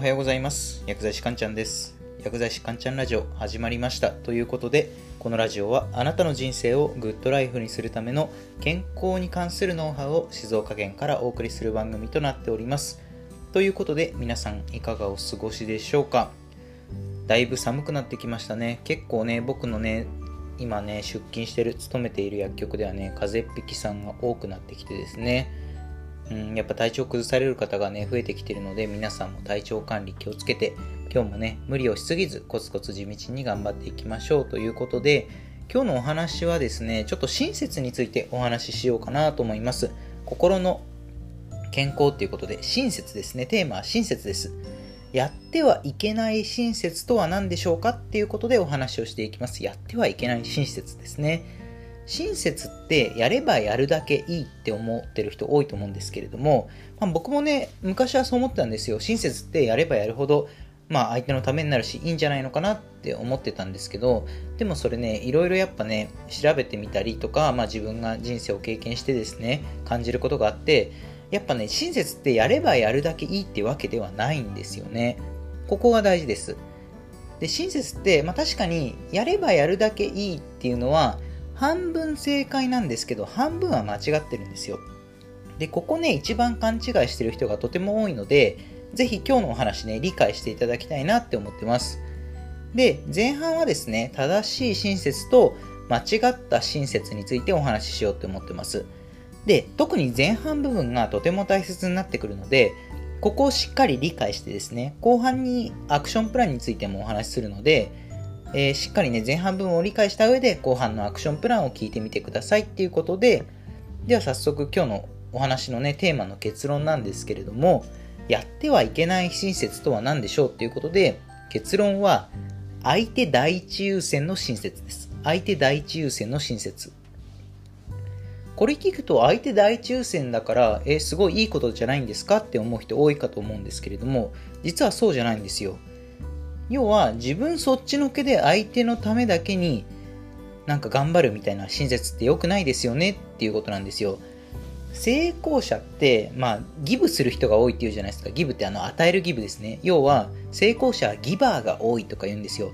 おはようございます。薬剤師かんちゃんです。薬剤師かんちゃんラジオ始まりました。ということでこのラジオはあなたの人生をグッドライフにするための健康に関するノウハウを静岡県からお送りする番組となっております。ということで皆さんいかがお過ごしでしょうか？だいぶ寒くなってきましたね。結構ね僕のね今ね出勤してる勤めている薬局ではね風邪っ引きさんが多くなってきてですね。うん、やっぱ体調崩される方がね、増えてきてるので、皆さんも体調管理気をつけて、今日もね、無理をしすぎず、コツコツ地道に頑張っていきましょうということで、今日のお話はですね、ちょっと親切についてお話ししようかなと思います。心の健康っていうことで、親切ですね。テーマは親切です。やってはいけない親切とは何でしょうかっていうことでお話をしていきます。やってはいけない親切ですね。親切ってやればやるだけいいって思ってる人多いと思うんですけれども、まあ、僕もね、昔はそう思ってたんですよ。親切ってやればやるほど、まあ相手のためになるし、いいんじゃないのかなって思ってたんですけど、でもそれね、いろいろやっぱね、調べてみたりとか、まあ自分が人生を経験してですね、感じることがあって、やっぱね、親切ってやればやるだけいいってわけではないんですよね。ここが大事です。で、親切って、まあ確かに、やればやるだけいいっていうのは、半分正解なんですけど、半分は間違ってるんですよ。で、ここね、一番勘違いしてる人がとても多いので、ぜひ今日のお話ね、理解していただきたいなって思ってます。で、前半はですね、正しい親切と間違った親切についてお話ししようって思ってます。で、特に前半部分がとても大切になってくるので、ここをしっかり理解してですね、後半にアクションプランについてもお話しするので、えー、しっかりね、前半分を理解した上で、後半のアクションプランを聞いてみてくださいっていうことで、では早速今日のお話のね、テーマの結論なんですけれども、やってはいけない親切とは何でしょうっていうことで、結論は、相手第一優先の親切です。相手第一優先の親切。これ聞くと相手第一優先だから、えすごいいいことじゃないんですかって思う人多いかと思うんですけれども、実はそうじゃないんですよ。要は自分そっちのけで相手のためだけになんか頑張るみたいな親切って良くないですよねっていうことなんですよ。成功者って、まあ、ギブする人が多いっていうじゃないですか。ギブってあの、与えるギブですね。要は、成功者はギバーが多いとか言うんですよ。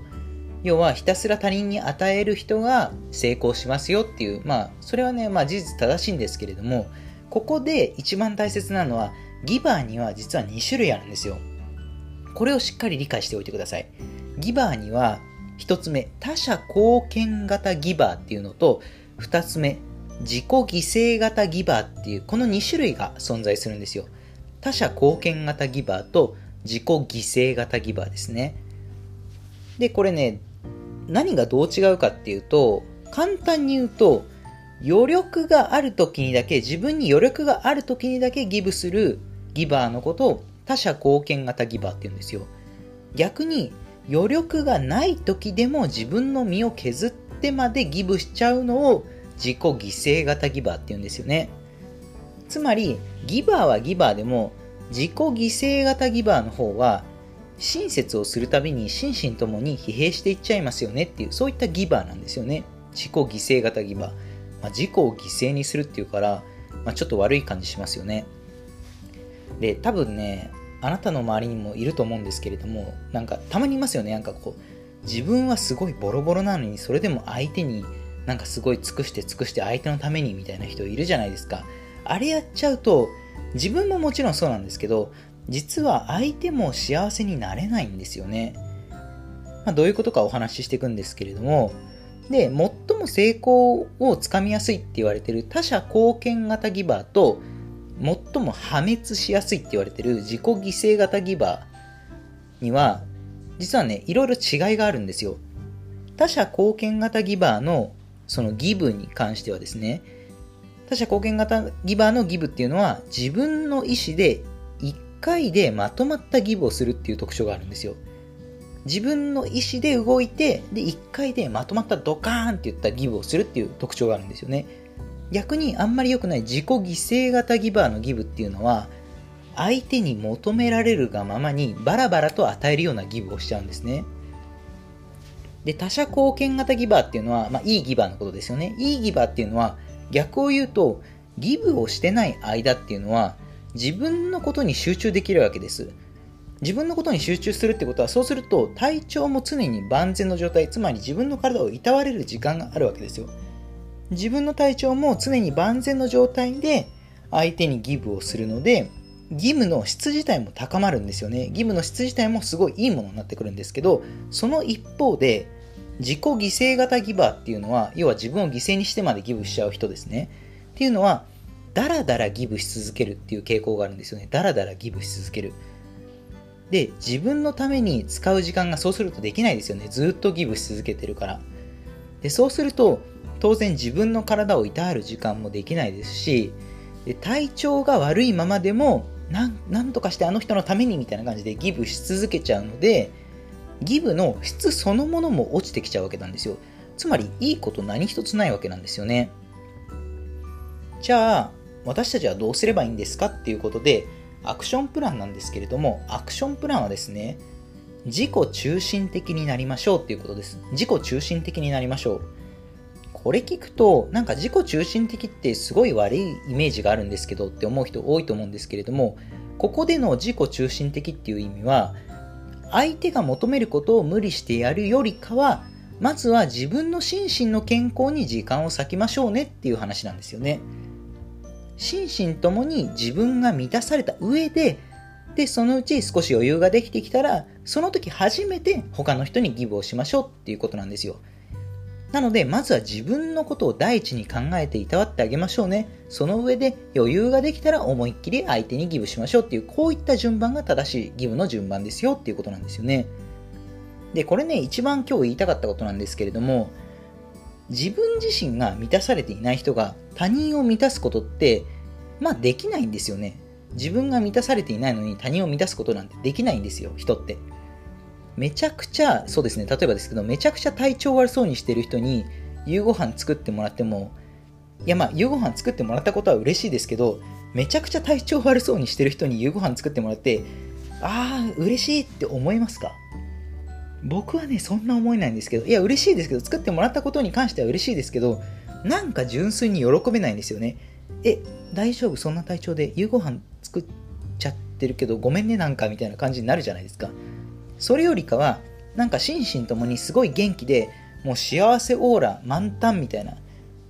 要は、ひたすら他人に与える人が成功しますよっていう、まあ、それはね、まあ、事実正しいんですけれども、ここで一番大切なのは、ギバーには実は2種類あるんですよ。これをしっかり理解しておいてください。ギバーには、1つ目、他者貢献型ギバーっていうのと、2つ目、自己犠牲型ギバーっていう、この2種類が存在するんですよ。他者貢献型ギバーと自己犠牲型ギバーですね。で、これね、何がどう違うかっていうと、簡単に言うと、余力がある時にだけ、自分に余力がある時にだけギブするギバーのことを他者貢献型ギバーって言うんですよ。逆に余力がない時でも自分の身を削ってまでギブしちゃうのを自己犠牲型ギバーって言うんですよね。つまり、ギバーはギバーでも自己犠牲型ギバーの方は親切をするたびに心身ともに疲弊していっちゃいますよねっていうそういったギバーなんですよね。自己犠牲型ギバー。まあ、自己を犠牲にするっていうから、まあ、ちょっと悪い感じしますよね。で、多分ね、あなたの周りにもいると思うんですけれども、なんかたまにいますよね。なんかこう、自分はすごいボロボロなのに、それでも相手になんかすごい尽くして尽くして相手のためにみたいな人いるじゃないですか。あれやっちゃうと、自分ももちろんそうなんですけど、実は相手も幸せになれないんですよね。まあ、どういうことかお話ししていくんですけれども、で、最も成功をつかみやすいって言われてる他者貢献型ギバーと、最も破滅しやすいって言われてる自己犠牲型ギバーには、実はね、いろいろ違いがあるんですよ。他者貢献型ギバーのそのギブに関してはですね、他者貢献型ギバーのギブっていうのは自分の意思で1回でまとまったギブをするっていう特徴があるんですよ。自分の意思で動いて、で、1回でまとまったドカーンって言ったギブをするっていう特徴があるんですよね。逆にあんまり良くない自己犠牲型ギバーのギブっていうのは、相手に求められるがままにバラバラと与えるようなギブをしちゃうんですね。で、他者貢献型ギバーっていうのは、まあ、いいギバーのことですよね。いいギバーっていうのは、逆を言うと、ギブをしてない間っていうのは、自分のことに集中できるわけです。自分のことに集中するってことはそうすると体調も常に万全の状態つまり自分の体をいたわれる時間があるわけですよ自分の体調も常に万全の状態で相手にギブをするので義務の質自体も高まるんですよね義務の質自体もすごいいいものになってくるんですけどその一方で自己犠牲型ギバーっていうのは要は自分を犠牲にしてまでギブしちゃう人ですねっていうのはダラダラギブし続けるっていう傾向があるんですよねダラダラギブし続けるで、自分のために使う時間がそうするとできないですよね。ずっとギブし続けてるから。で、そうすると、当然自分の体をいたわる時間もできないですし、で体調が悪いままでもなん、なんとかしてあの人のためにみたいな感じでギブし続けちゃうので、ギブの質そのものも落ちてきちゃうわけなんですよ。つまり、いいこと何一つないわけなんですよね。じゃあ、私たちはどうすればいいんですかっていうことで、アクションプランなんですけれども、アクションプランはですね、自己中心的になりましょうっていうことです。自己中心的になりましょう。これ聞くと、なんか自己中心的ってすごい悪いイメージがあるんですけどって思う人多いと思うんですけれども、ここでの自己中心的っていう意味は、相手が求めることを無理してやるよりかは、まずは自分の心身の健康に時間を割きましょうねっていう話なんですよね。心身ともに自分が満たされた上で、で、そのうち少し余裕ができてきたら、その時初めて他の人にギブをしましょうっていうことなんですよ。なので、まずは自分のことを第一に考えていたわってあげましょうね。その上で余裕ができたら思いっきり相手にギブしましょうっていう、こういった順番が正しいギブの順番ですよっていうことなんですよね。で、これね、一番今日言いたかったことなんですけれども、自分自身が満たされていない人が他人を満たすことって、まあできないんですよね。自分が満たされていないのに他人を満たすことなんてできないんですよ、人って。めちゃくちゃ、そうですね、例えばですけど、めちゃくちゃ体調悪そうにしてる人に夕ご飯作ってもらっても、いやまあ夕ご飯作ってもらったことは嬉しいですけど、めちゃくちゃ体調悪そうにしてる人に夕ご飯作ってもらって、ああ、嬉しいって思いますか？僕はね、そんな思えないんですけど、いや、嬉しいですけど、作ってもらったことに関しては嬉しいですけど、なんか純粋に喜べないんですよね。え、大丈夫？そんな体調で夕ご飯作っちゃってるけど、ごめんねなんかみたいな感じになるじゃないですか。それよりかは、なんか心身ともにすごい元気で、もう幸せオーラ満タンみたいな、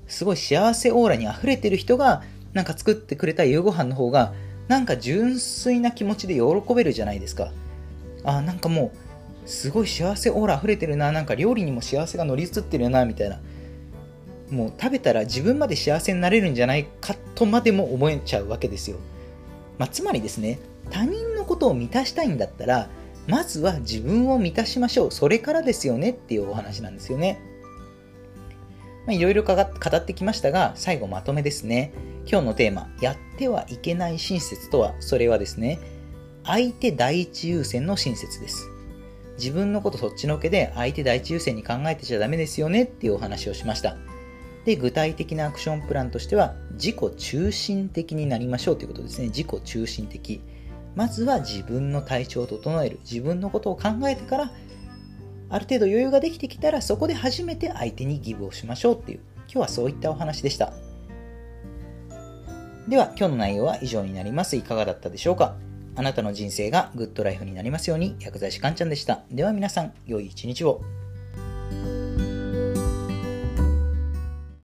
すごい幸せオーラに溢れてる人が、なんか作ってくれた夕ご飯の方が、なんか純粋な気持ちで喜べるじゃないですか。あ、なんかもう、すごい幸せオーラ溢れてるな、なんか料理にも幸せが乗り移ってるな、みたいな。もう食べたら自分まで幸せになれるんじゃないかとまでも思えちゃうわけですよ。まあ、つまりですね、他人のことを満たしたいんだったら、まずは自分を満たしましょう。それからですよねっていうお話なんですよね。いろいろ語ってきましたが、最後まとめですね。今日のテーマ、やってはいけない親切とは、それはですね、相手第一優先の親切です。自分のことそっちのけで相手第一優先に考えてちゃダメですよねっていうお話をしました。で、具体的なアクションプランとしては、自己中心的になりましょうということですね。自己中心的。まずは自分の体調を整える。自分のことを考えてから、ある程度余裕ができてきたら、そこで初めて相手にギブをしましょうっていう、今日はそういったお話でした。では、今日の内容は以上になります。いかがだったでしょうか？あなたの人生がグッドライフになりますように、薬剤師かんちゃんでした。では皆さん、良い一日を。